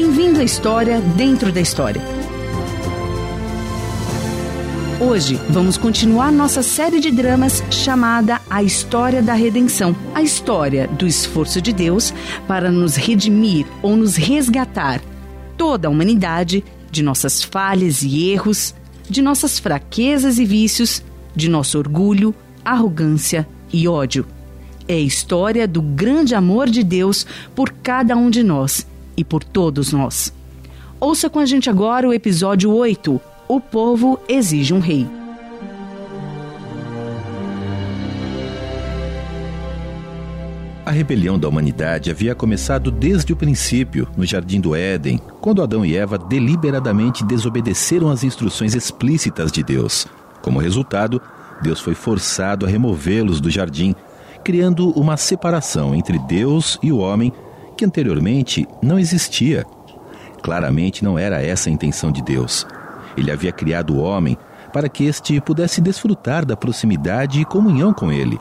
Bem-vindo à história dentro da história. Hoje vamos continuar nossa série de dramas chamada A História da Redenção a história do esforço de Deus para nos redimir ou nos resgatar toda a humanidade de nossas falhas e erros, de nossas fraquezas e vícios, de nosso orgulho, arrogância e ódio. É a história do grande amor de Deus por cada um de nós e por todos nós. Ouça com a gente agora o episódio 8 o povo exige um rei. A rebelião da humanidade havia começado desde o princípio, no jardim do Éden, quando Adão e Eva deliberadamente desobedeceram às instruções explícitas de Deus. Como resultado, Deus foi forçado a removê-los do jardim, criando uma separação entre Deus e o homem que anteriormente não existia. Claramente não era essa a intenção de Deus. Ele havia criado o homem para que este pudesse desfrutar da proximidade e comunhão com ele.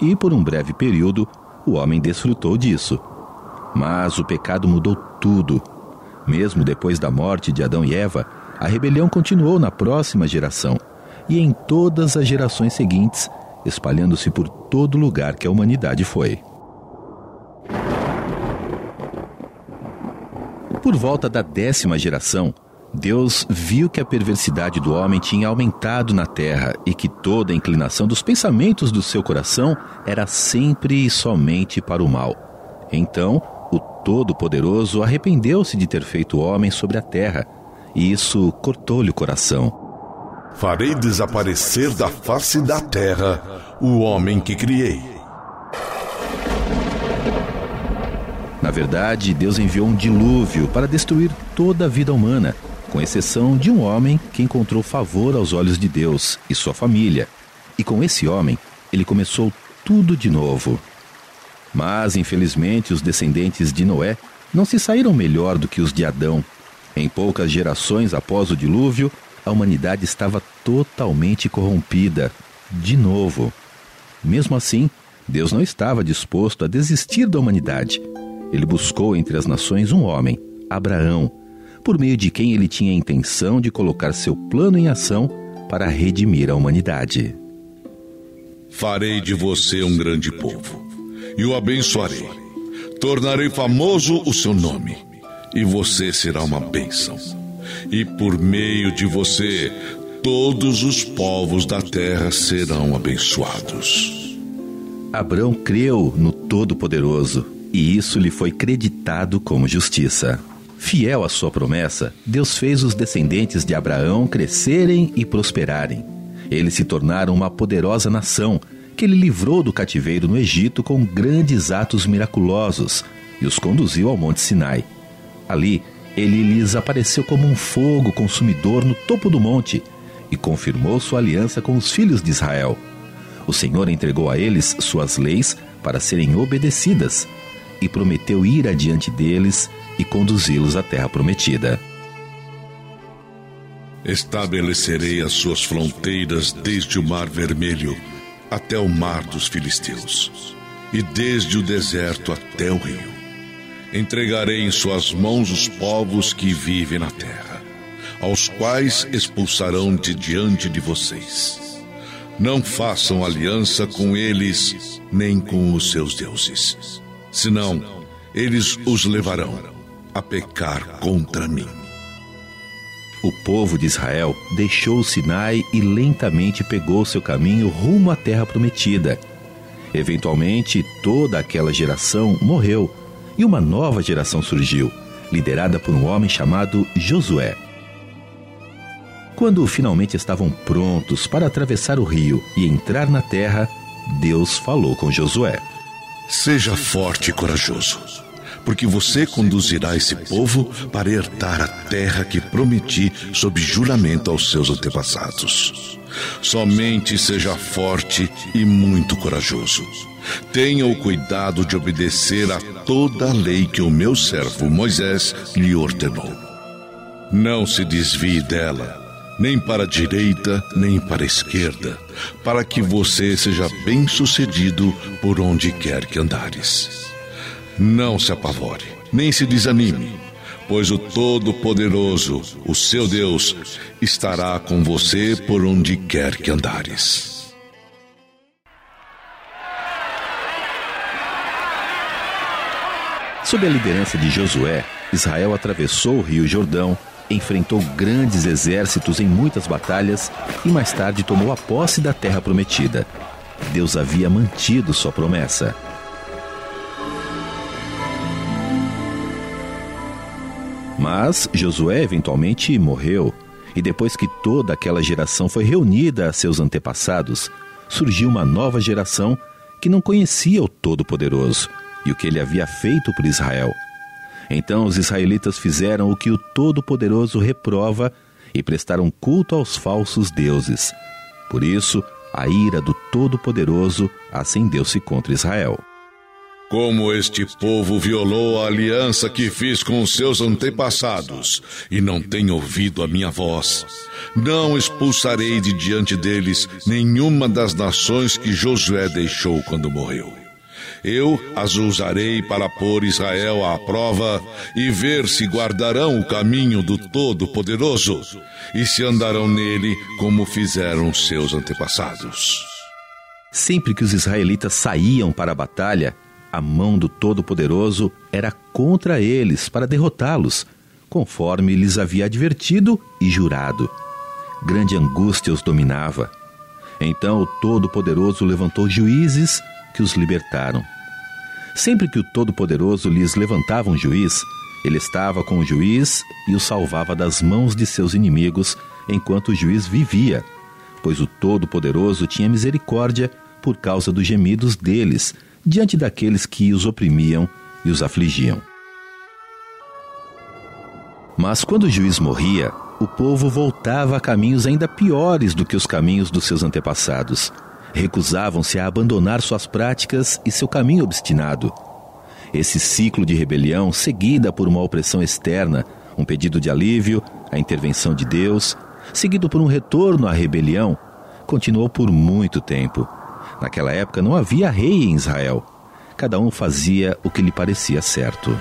E por um breve período, o homem desfrutou disso. Mas o pecado mudou tudo. Mesmo depois da morte de Adão e Eva, a rebelião continuou na próxima geração e em todas as gerações seguintes, espalhando-se por todo lugar que a humanidade foi. Por volta da décima geração, Deus viu que a perversidade do homem tinha aumentado na terra e que toda a inclinação dos pensamentos do seu coração era sempre e somente para o mal. Então, o Todo-Poderoso arrependeu-se de ter feito o homem sobre a terra, e isso cortou-lhe o coração. Farei desaparecer da face da terra o homem que criei. Na verdade, Deus enviou um dilúvio para destruir toda a vida humana com exceção de um homem que encontrou favor aos olhos de Deus e sua família. E com esse homem, ele começou tudo de novo. Mas, infelizmente, os descendentes de Noé não se saíram melhor do que os de Adão. Em poucas gerações após o dilúvio, a humanidade estava totalmente corrompida. De novo. Mesmo assim, Deus não estava disposto a desistir da humanidade. Ele buscou entre as nações um homem, Abraão, por meio de quem ele tinha a intenção de colocar seu plano em ação para redimir a humanidade. Farei de você um grande povo e o abençoarei. Tornarei famoso o seu nome e você será uma bênção. E por meio de você, todos os povos da terra serão abençoados. Abraão creu no Todo-Poderoso e isso lhe foi creditado como justiça. Fiel à sua promessa, Deus fez os descendentes de Abraão crescerem e prosperarem. Eles se tornaram uma poderosa nação que ele livrou do cativeiro no Egito com grandes atos miraculosos e os conduziu ao Monte Sinai. Ali, ele lhes apareceu como um fogo consumidor no topo do monte e confirmou sua aliança com os filhos de Israel. O Senhor entregou a eles suas leis para serem obedecidas e prometeu ir adiante deles e conduzi-los à terra prometida. Estabelecerei as suas fronteiras desde o Mar Vermelho até o Mar dos Filisteus, e desde o deserto até o rio. Entregarei em suas mãos os povos que vivem na terra, aos quais expulsarão de diante de vocês. Não façam aliança com eles, nem com os seus deuses, senão eles os levarão a pecar contra mim. O povo de Israel deixou o Sinai e lentamente pegou seu caminho rumo à terra prometida. Eventualmente, toda aquela geração morreu e uma nova geração surgiu, liderada por um homem chamado Josué. Quando finalmente estavam prontos para atravessar o rio e entrar na terra, Deus falou com Josué: Seja forte e corajoso porque você conduzirá esse povo para herdar a terra que prometi sob juramento aos seus antepassados. Somente seja forte e muito corajoso. Tenha o cuidado de obedecer a toda a lei que o meu servo Moisés lhe ordenou. Não se desvie dela, nem para a direita, nem para a esquerda, para que você seja bem-sucedido por onde quer que andares. Não se apavore, nem se desanime, pois o Todo-Poderoso, o seu Deus, estará com você por onde quer que andares. Sob a liderança de Josué, Israel atravessou o Rio Jordão, enfrentou grandes exércitos em muitas batalhas e mais tarde tomou a posse da terra prometida. Deus havia mantido sua promessa. Mas Josué eventualmente morreu, e depois que toda aquela geração foi reunida a seus antepassados, surgiu uma nova geração que não conhecia o Todo-Poderoso e o que ele havia feito por Israel. Então os israelitas fizeram o que o Todo-Poderoso reprova e prestaram culto aos falsos deuses. Por isso, a ira do Todo-Poderoso acendeu-se contra Israel. Como este povo violou a aliança que fiz com os seus antepassados e não tem ouvido a minha voz, não expulsarei de diante deles nenhuma das nações que Josué deixou quando morreu. Eu as usarei para pôr Israel à prova e ver se guardarão o caminho do Todo-Poderoso e se andarão nele como fizeram seus antepassados. Sempre que os israelitas saíam para a batalha, a mão do Todo-Poderoso era contra eles para derrotá-los, conforme lhes havia advertido e jurado. Grande angústia os dominava. Então o Todo-Poderoso levantou juízes que os libertaram. Sempre que o Todo-Poderoso lhes levantava um juiz, ele estava com o juiz e o salvava das mãos de seus inimigos enquanto o juiz vivia, pois o Todo-Poderoso tinha misericórdia por causa dos gemidos deles diante daqueles que os oprimiam e os afligiam. Mas quando o juiz morria, o povo voltava a caminhos ainda piores do que os caminhos dos seus antepassados. Recusavam-se a abandonar suas práticas e seu caminho obstinado. Esse ciclo de rebelião, seguida por uma opressão externa, um pedido de alívio, a intervenção de Deus, seguido por um retorno à rebelião, continuou por muito tempo Naquela época não havia rei em Israel. Cada um fazia o que lhe parecia certo.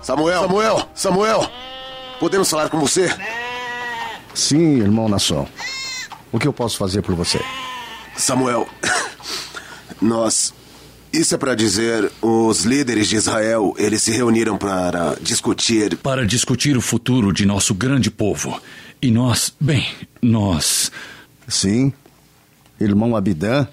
Samuel, Samuel, Samuel, podemos falar com você? Sim, irmão Nação. O que eu posso fazer por você? Samuel, nós isso é para dizer, os líderes de Israel, eles se reuniram para discutir. Para discutir o futuro de nosso grande povo. E nós, bem, nós. Sim. Irmão Abidã?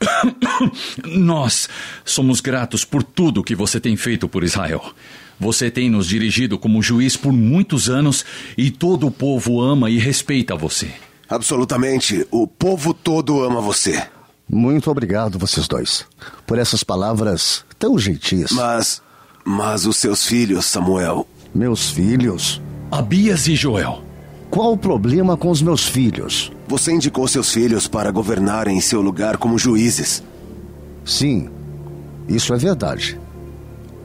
nós somos gratos por tudo que você tem feito por Israel. Você tem nos dirigido como juiz por muitos anos e todo o povo ama e respeita você. Absolutamente. O povo todo ama você. Muito obrigado, vocês dois, por essas palavras tão gentis. Mas. Mas os seus filhos, Samuel. Meus filhos? Abias e Joel. Qual o problema com os meus filhos? Você indicou seus filhos para governarem em seu lugar como juízes. Sim, isso é verdade.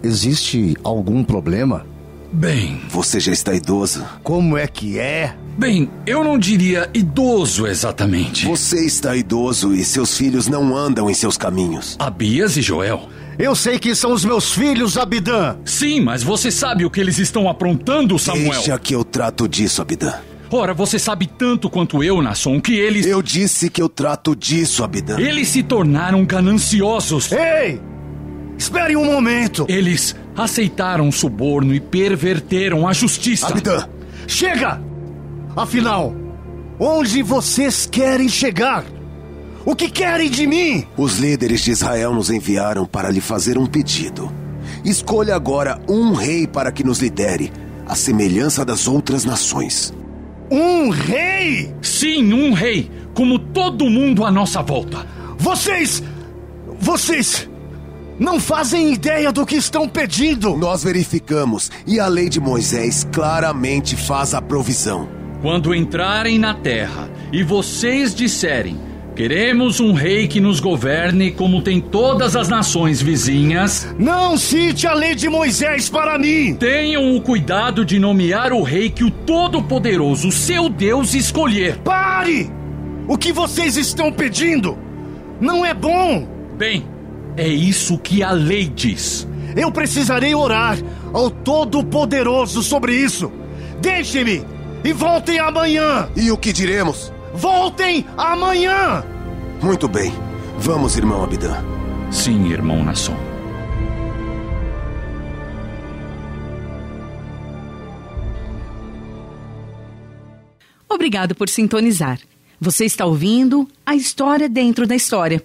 Existe algum problema? Bem. Você já está idoso. Como é que é? Bem, eu não diria idoso exatamente. Você está idoso e seus filhos não andam em seus caminhos. Abias e Joel. Eu sei que são os meus filhos, Abidã. Sim, mas você sabe o que eles estão aprontando, Samuel. Deixa que eu trato disso, Abidã. Ora, você sabe tanto quanto eu, Nasson, que eles. Eu disse que eu trato disso, Abidã. Eles se tornaram gananciosos. Ei! Espere um momento! Eles aceitaram o suborno e perverteram a justiça. Abidã! Chega! Afinal, onde vocês querem chegar? O que querem de mim? Os líderes de Israel nos enviaram para lhe fazer um pedido. Escolha agora um rei para que nos lidere, à semelhança das outras nações. Um rei? Sim, um rei, como todo mundo à nossa volta. Vocês. Vocês não fazem ideia do que estão pedindo. Nós verificamos e a lei de Moisés claramente faz a provisão. Quando entrarem na terra e vocês disserem: Queremos um rei que nos governe como tem todas as nações vizinhas. Não cite a lei de Moisés para mim! Tenham o cuidado de nomear o rei que o Todo-Poderoso, seu Deus, escolher. Pare! O que vocês estão pedindo não é bom. Bem, é isso que a lei diz. Eu precisarei orar ao Todo-Poderoso sobre isso. Deixe-me e voltem amanhã. E o que diremos? Voltem amanhã. Muito bem. Vamos, irmão Abidã. Sim, irmão Nasson. Obrigado por sintonizar. Você está ouvindo a história dentro da história.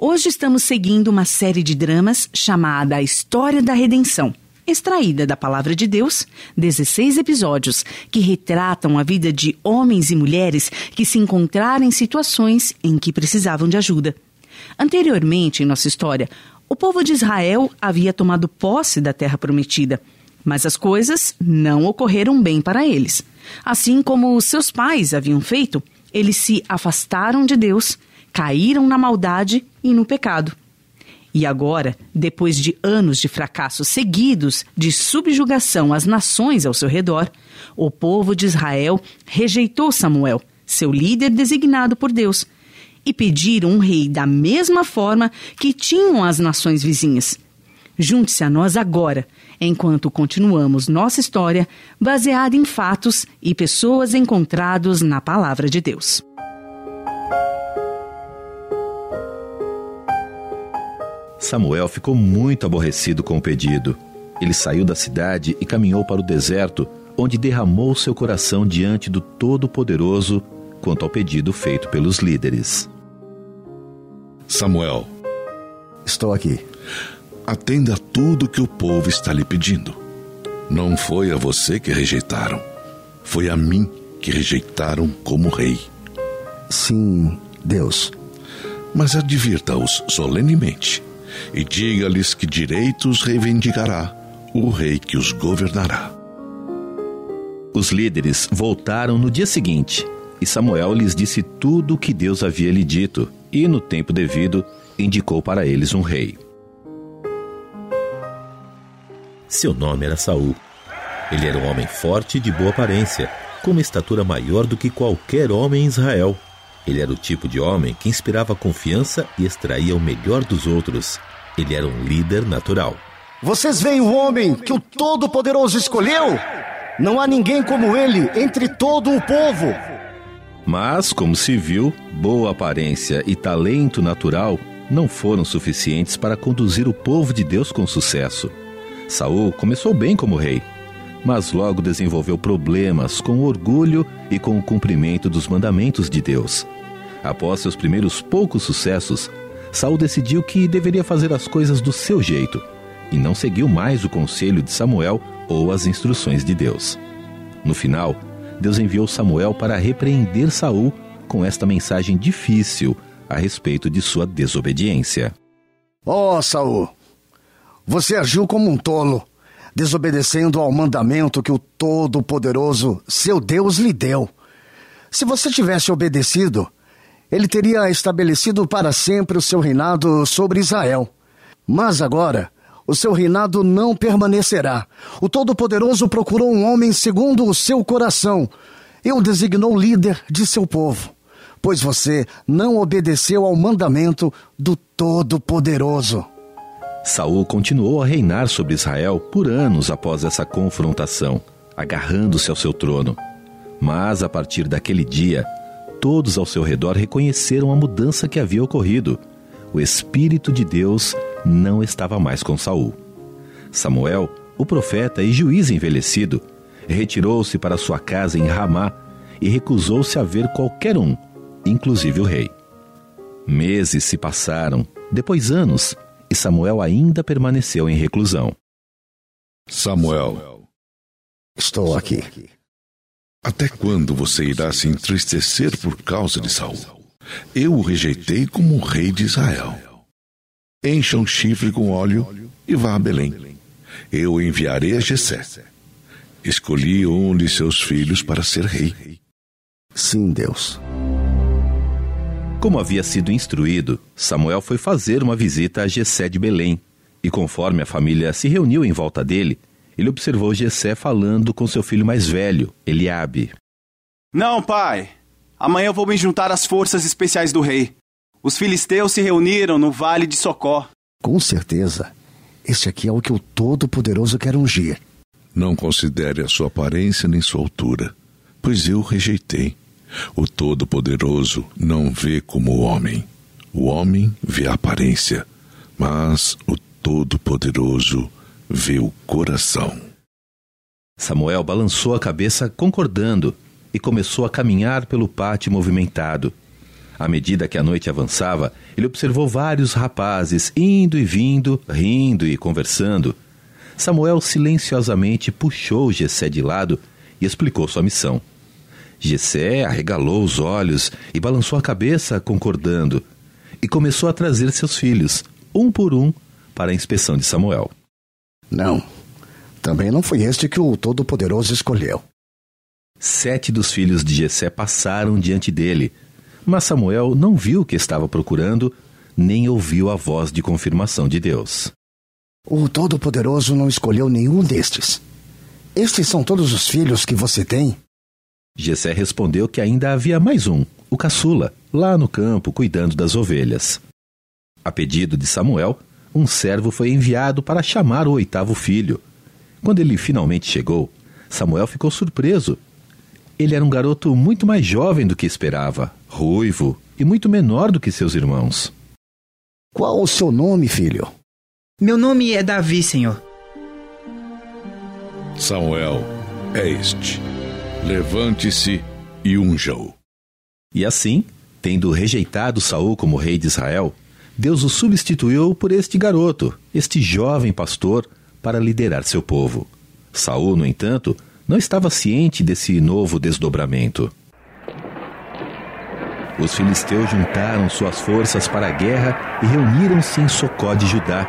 Hoje estamos seguindo uma série de dramas chamada A História da Redenção, extraída da Palavra de Deus, 16 episódios que retratam a vida de homens e mulheres que se encontraram em situações em que precisavam de ajuda. Anteriormente em nossa história, o povo de Israel havia tomado posse da terra prometida, mas as coisas não ocorreram bem para eles. Assim como seus pais haviam feito, eles se afastaram de Deus caíram na maldade e no pecado. E agora, depois de anos de fracassos seguidos de subjugação às nações ao seu redor, o povo de Israel rejeitou Samuel, seu líder designado por Deus, e pediram um rei da mesma forma que tinham as nações vizinhas. Junte-se a nós agora, enquanto continuamos nossa história baseada em fatos e pessoas encontrados na palavra de Deus. Samuel ficou muito aborrecido com o pedido. Ele saiu da cidade e caminhou para o deserto, onde derramou seu coração diante do Todo-Poderoso quanto ao pedido feito pelos líderes. Samuel, estou aqui. Atenda a tudo que o povo está lhe pedindo. Não foi a você que rejeitaram, foi a mim que rejeitaram como rei. Sim, Deus. Mas advirta-os solenemente e diga-lhes que direitos reivindicará o rei que os governará. Os líderes voltaram no dia seguinte, e Samuel lhes disse tudo o que Deus havia lhe dito, e no tempo devido indicou para eles um rei. Seu nome era Saul. Ele era um homem forte e de boa aparência, com uma estatura maior do que qualquer homem em Israel. Ele era o tipo de homem que inspirava confiança e extraía o melhor dos outros. Ele era um líder natural. Vocês veem o homem que o Todo-Poderoso escolheu? Não há ninguém como ele entre todo o povo. Mas, como se viu, boa aparência e talento natural não foram suficientes para conduzir o povo de Deus com sucesso. Saul começou bem como rei, mas logo desenvolveu problemas com o orgulho e com o cumprimento dos mandamentos de Deus. Após seus primeiros poucos sucessos, Saul decidiu que deveria fazer as coisas do seu jeito e não seguiu mais o conselho de Samuel ou as instruções de Deus. No final, Deus enviou Samuel para repreender Saul com esta mensagem difícil a respeito de sua desobediência. Ó oh, Saul, você agiu como um tolo, desobedecendo ao mandamento que o Todo-Poderoso, seu Deus, lhe deu. Se você tivesse obedecido, ele teria estabelecido para sempre o seu reinado sobre Israel. Mas agora, o seu reinado não permanecerá. O Todo-Poderoso procurou um homem segundo o seu coração e o designou líder de seu povo, pois você não obedeceu ao mandamento do Todo-Poderoso. Saul continuou a reinar sobre Israel por anos após essa confrontação, agarrando-se ao seu trono. Mas a partir daquele dia, todos ao seu redor reconheceram a mudança que havia ocorrido. O Espírito de Deus não estava mais com Saul. Samuel, o profeta e juiz envelhecido, retirou-se para sua casa em Ramá e recusou-se a ver qualquer um, inclusive o rei. Meses se passaram, depois anos, e Samuel ainda permaneceu em reclusão. Samuel, estou aqui. Até quando você irá se entristecer por causa de Saul? Eu o rejeitei como rei de Israel. Encha um chifre com óleo e vá a Belém. Eu enviarei a Jessé. Escolhi um de seus filhos para ser rei. Sim, Deus. Como havia sido instruído, Samuel foi fazer uma visita a Jessé de Belém, e conforme a família se reuniu em volta dele, ele observou Jessé falando com seu filho mais velho, Eliabe. Não, pai. Amanhã eu vou me juntar às forças especiais do rei. Os filisteus se reuniram no vale de Socó. Com certeza. Este aqui é o que o Todo-Poderoso quer ungir. Não considere a sua aparência nem sua altura, pois eu o rejeitei. O Todo-Poderoso não vê como o homem. O homem vê a aparência, mas o Todo-Poderoso vê o coração. Samuel balançou a cabeça concordando e começou a caminhar pelo pátio movimentado. À medida que a noite avançava, ele observou vários rapazes indo e vindo, rindo e conversando. Samuel silenciosamente puxou Jessé de lado e explicou sua missão. Jessé arregalou os olhos e balançou a cabeça, concordando, e começou a trazer seus filhos, um por um, para a inspeção de Samuel. Não, também não foi este que o Todo-Poderoso escolheu. Sete dos filhos de Jessé passaram diante dele, mas Samuel não viu o que estava procurando, nem ouviu a voz de confirmação de Deus. O Todo-Poderoso não escolheu nenhum destes. Estes são todos os filhos que você tem? Jessé respondeu que ainda havia mais um, o caçula, lá no campo cuidando das ovelhas. A pedido de Samuel, um servo foi enviado para chamar o oitavo filho. Quando ele finalmente chegou, Samuel ficou surpreso. Ele era um garoto muito mais jovem do que esperava, ruivo e muito menor do que seus irmãos. Qual o seu nome, filho? Meu nome é Davi, senhor. Samuel é este. Levante-se e unja-o. E assim, tendo rejeitado Saul como rei de Israel, Deus o substituiu por este garoto, este jovem pastor, para liderar seu povo. Saul, no entanto, não estava ciente desse novo desdobramento. Os filisteus juntaram suas forças para a guerra e reuniram-se em Socó de Judá.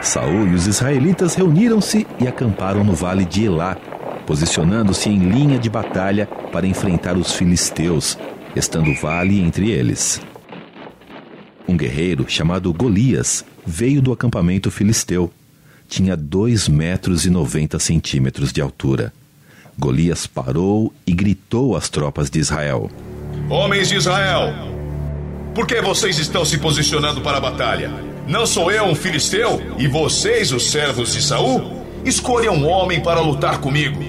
Saul e os israelitas reuniram-se e acamparam no vale de Elá, posicionando-se em linha de batalha para enfrentar os filisteus, estando o vale entre eles. Um guerreiro chamado Golias veio do acampamento filisteu. Tinha dois metros e noventa centímetros de altura. Golias parou e gritou às tropas de Israel: Homens de Israel, por que vocês estão se posicionando para a batalha? Não sou eu um filisteu e vocês os servos de Saul? Escolham um homem para lutar comigo.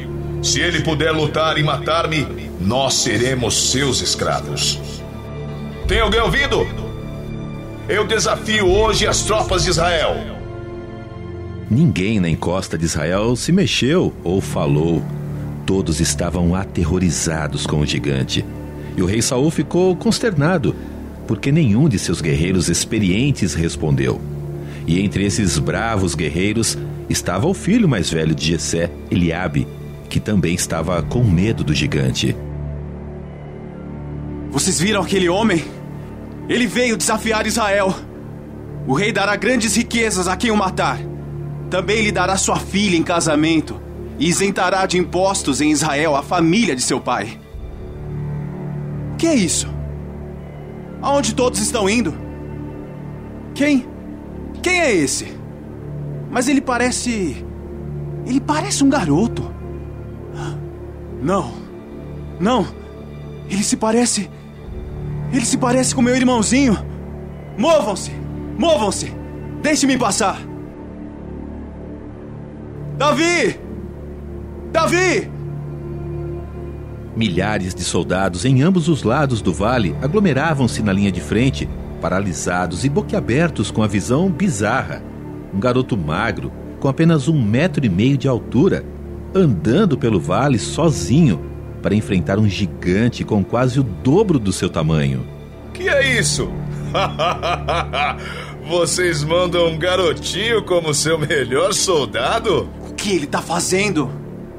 Se ele puder lutar e matar-me, nós seremos seus escravos. Tem alguém ouvido? Eu desafio hoje as tropas de Israel. Ninguém na encosta de Israel se mexeu ou falou. Todos estavam aterrorizados com o gigante. E o rei Saul ficou consternado, porque nenhum de seus guerreiros experientes respondeu. E entre esses bravos guerreiros estava o filho mais velho de Jessé, Eliabe, que também estava com medo do gigante. Vocês viram aquele homem? Ele veio desafiar Israel. O rei dará grandes riquezas a quem o matar. Também lhe dará sua filha em casamento e isentará de impostos em Israel a família de seu pai. O que é isso? Aonde todos estão indo? Quem? Quem é esse? Mas ele parece. Ele parece um garoto. Não. Não. Ele se parece. Ele se parece com meu irmãozinho. Movam-se! Movam-se! Deixe-me passar! Davi! Davi! Milhares de soldados em ambos os lados do vale aglomeravam-se na linha de frente, paralisados e boquiabertos com a visão bizarra. Um garoto magro, com apenas um metro e meio de altura, andando pelo vale sozinho para enfrentar um gigante com quase o dobro do seu tamanho. Que é isso? Vocês mandam um garotinho como seu melhor soldado? O que ele está fazendo?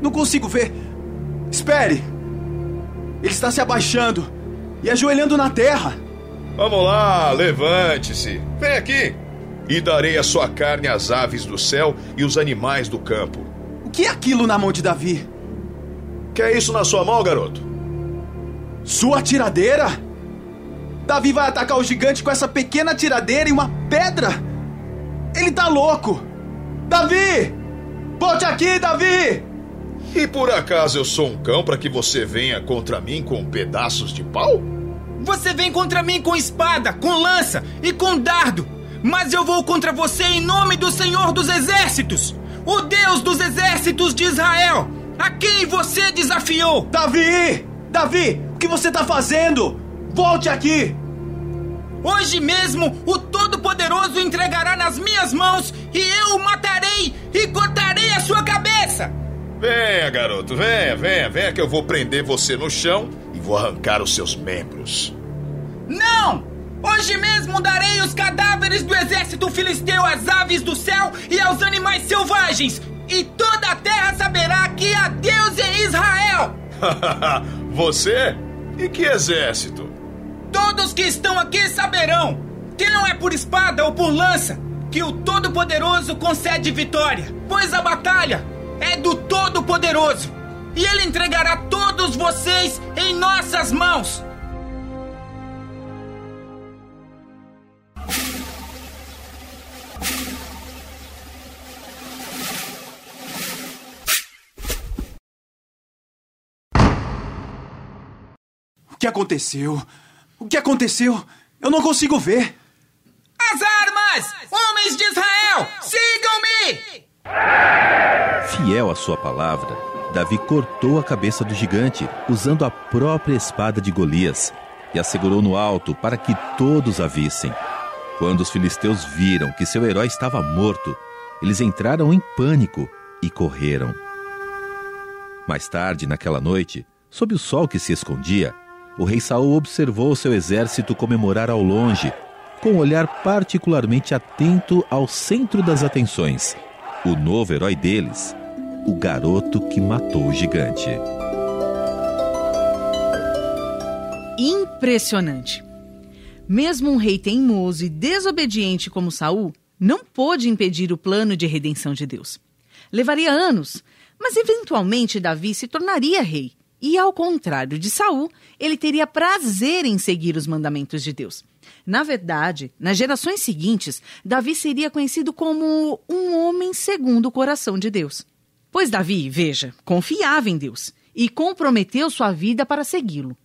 Não consigo ver. Espere! Ele está se abaixando e ajoelhando na terra. Vamos lá, levante-se. Vem aqui. E darei a sua carne às aves do céu e os animais do campo. O que é aquilo na mão de Davi? Quer isso na sua mão, garoto? Sua tiradeira? Davi vai atacar o gigante com essa pequena tiradeira e uma pedra? Ele tá louco! Davi! Volte aqui, Davi! E por acaso eu sou um cão para que você venha contra mim com pedaços de pau? Você vem contra mim com espada, com lança e com dardo. Mas eu vou contra você em nome do Senhor dos Exércitos, o Deus dos Exércitos de Israel, a quem você desafiou. Davi! Davi, o que você está fazendo? Volte aqui! Hoje mesmo o Todo-Poderoso entregará nas minhas mãos e eu o matarei e cortarei a sua cabeça. Venha, garoto, venha, venha, venha que eu vou prender você no chão e vou arrancar os seus membros. Não! Hoje mesmo darei os cadáveres do exército filisteu às aves do céu e aos animais selvagens, e toda a terra saberá que há Deus em Israel! você? E que exército? Todos que estão aqui saberão que não é por espada ou por lança que o Todo-Poderoso concede vitória, pois a batalha é do Todo-Poderoso e ele entregará todos vocês em nossas mãos. Que aconteceu? O que aconteceu? Eu não consigo ver. As armas! Homens de Israel, sigam-me! Fiel à sua palavra, Davi cortou a cabeça do gigante usando a própria espada de Golias e a segurou no alto para que todos a vissem. Quando os filisteus viram que seu herói estava morto, eles entraram em pânico e correram. Mais tarde, naquela noite, sob o sol que se escondia, o rei Saul observou seu exército comemorar ao longe, com um olhar particularmente atento ao centro das atenções, o novo herói deles, o garoto que matou o gigante. Impressionante. Mesmo um rei teimoso e desobediente como Saul, não pôde impedir o plano de redenção de Deus. Levaria anos, mas eventualmente Davi se tornaria rei e ao contrário de Saul, ele teria prazer em seguir os mandamentos de Deus. Na verdade, nas gerações seguintes, Davi seria conhecido como um homem segundo o coração de Deus. Pois Davi, veja, confiava em Deus e comprometeu sua vida para segui-lo.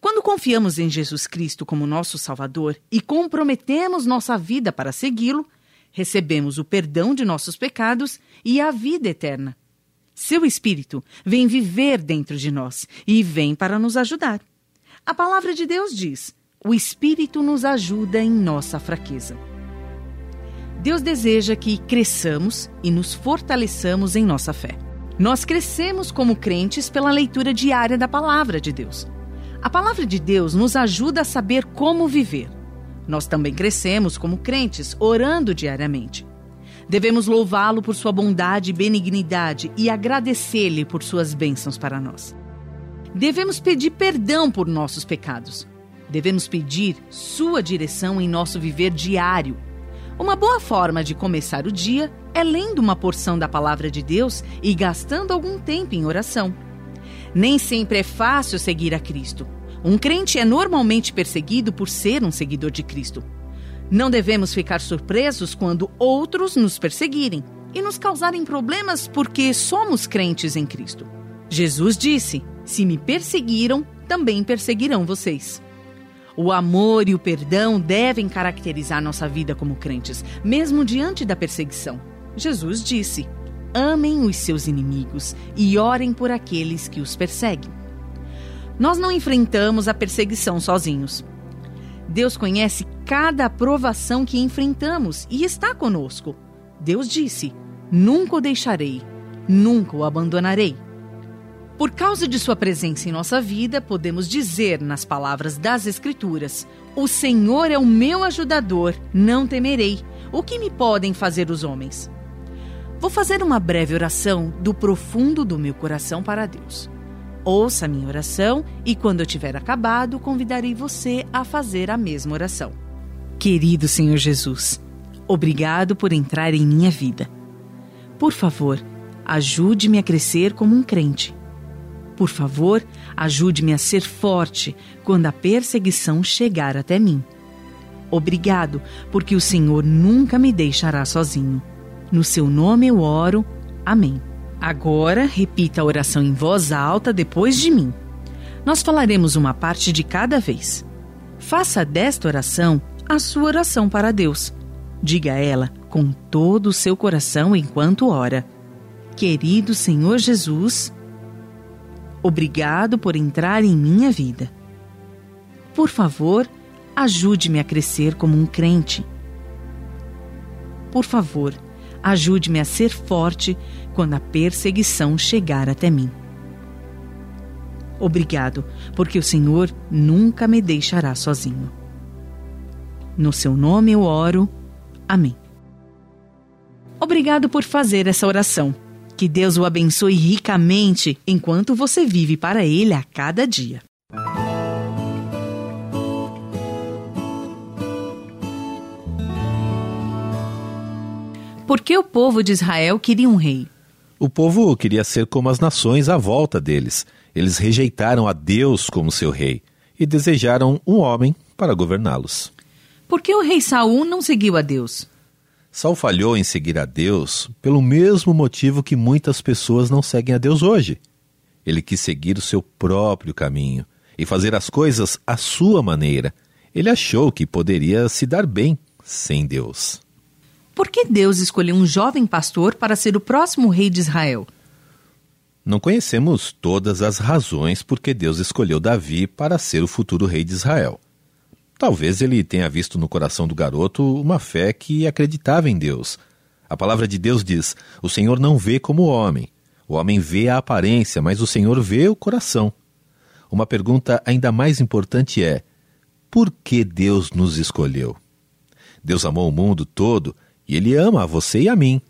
Quando confiamos em Jesus Cristo como nosso Salvador e comprometemos nossa vida para segui-lo, recebemos o perdão de nossos pecados e a vida eterna. Seu Espírito vem viver dentro de nós e vem para nos ajudar. A palavra de Deus diz: o Espírito nos ajuda em nossa fraqueza. Deus deseja que cresçamos e nos fortaleçamos em nossa fé. Nós crescemos como crentes pela leitura diária da palavra de Deus. A palavra de Deus nos ajuda a saber como viver. Nós também crescemos como crentes orando diariamente. Devemos louvá-lo por sua bondade e benignidade e agradecer-lhe por suas bênçãos para nós. Devemos pedir perdão por nossos pecados. Devemos pedir sua direção em nosso viver diário. Uma boa forma de começar o dia é lendo uma porção da palavra de Deus e gastando algum tempo em oração. Nem sempre é fácil seguir a Cristo. Um crente é normalmente perseguido por ser um seguidor de Cristo. Não devemos ficar surpresos quando outros nos perseguirem e nos causarem problemas porque somos crentes em Cristo. Jesus disse: Se me perseguiram, também perseguirão vocês. O amor e o perdão devem caracterizar nossa vida como crentes, mesmo diante da perseguição. Jesus disse: Amem os seus inimigos e orem por aqueles que os perseguem. Nós não enfrentamos a perseguição sozinhos. Deus conhece cada aprovação que enfrentamos e está conosco. Deus disse: Nunca o deixarei, nunca o abandonarei. Por causa de Sua presença em nossa vida, podemos dizer nas palavras das Escrituras: O Senhor é o meu ajudador, não temerei. O que me podem fazer os homens? Vou fazer uma breve oração do profundo do meu coração para Deus. Ouça minha oração e, quando eu tiver acabado, convidarei você a fazer a mesma oração. Querido Senhor Jesus, obrigado por entrar em minha vida. Por favor, ajude-me a crescer como um crente. Por favor, ajude-me a ser forte quando a perseguição chegar até mim. Obrigado, porque o Senhor nunca me deixará sozinho. No seu nome eu oro. Amém. Agora, repita a oração em voz alta depois de mim. Nós falaremos uma parte de cada vez. Faça desta oração a sua oração para Deus. Diga a ela com todo o seu coração enquanto ora: Querido Senhor Jesus, obrigado por entrar em minha vida. Por favor, ajude-me a crescer como um crente. Por favor, ajude-me a ser forte quando a perseguição chegar até mim. Obrigado, porque o Senhor nunca me deixará sozinho. No seu nome eu oro. Amém. Obrigado por fazer essa oração. Que Deus o abençoe ricamente enquanto você vive para Ele a cada dia. Por que o povo de Israel queria um rei? O povo queria ser como as nações à volta deles. Eles rejeitaram a Deus como seu rei e desejaram um homem para governá-los. Por que o rei Saul não seguiu a Deus? Saul falhou em seguir a Deus pelo mesmo motivo que muitas pessoas não seguem a Deus hoje. Ele quis seguir o seu próprio caminho e fazer as coisas à sua maneira. Ele achou que poderia se dar bem sem Deus. Por que Deus escolheu um jovem pastor para ser o próximo rei de Israel? Não conhecemos todas as razões por que Deus escolheu Davi para ser o futuro rei de Israel. Talvez ele tenha visto no coração do garoto uma fé que acreditava em Deus. A palavra de Deus diz: O Senhor não vê como o homem. O homem vê a aparência, mas o Senhor vê o coração. Uma pergunta ainda mais importante é: por que Deus nos escolheu? Deus amou o mundo todo e Ele ama a você e a mim.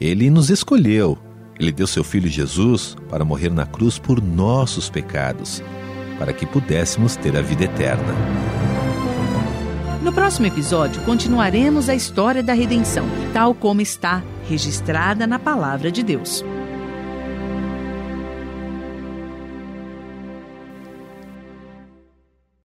Ele nos escolheu. Ele deu seu Filho Jesus para morrer na cruz por nossos pecados, para que pudéssemos ter a vida eterna. No próximo episódio, continuaremos a história da redenção, tal como está registrada na Palavra de Deus.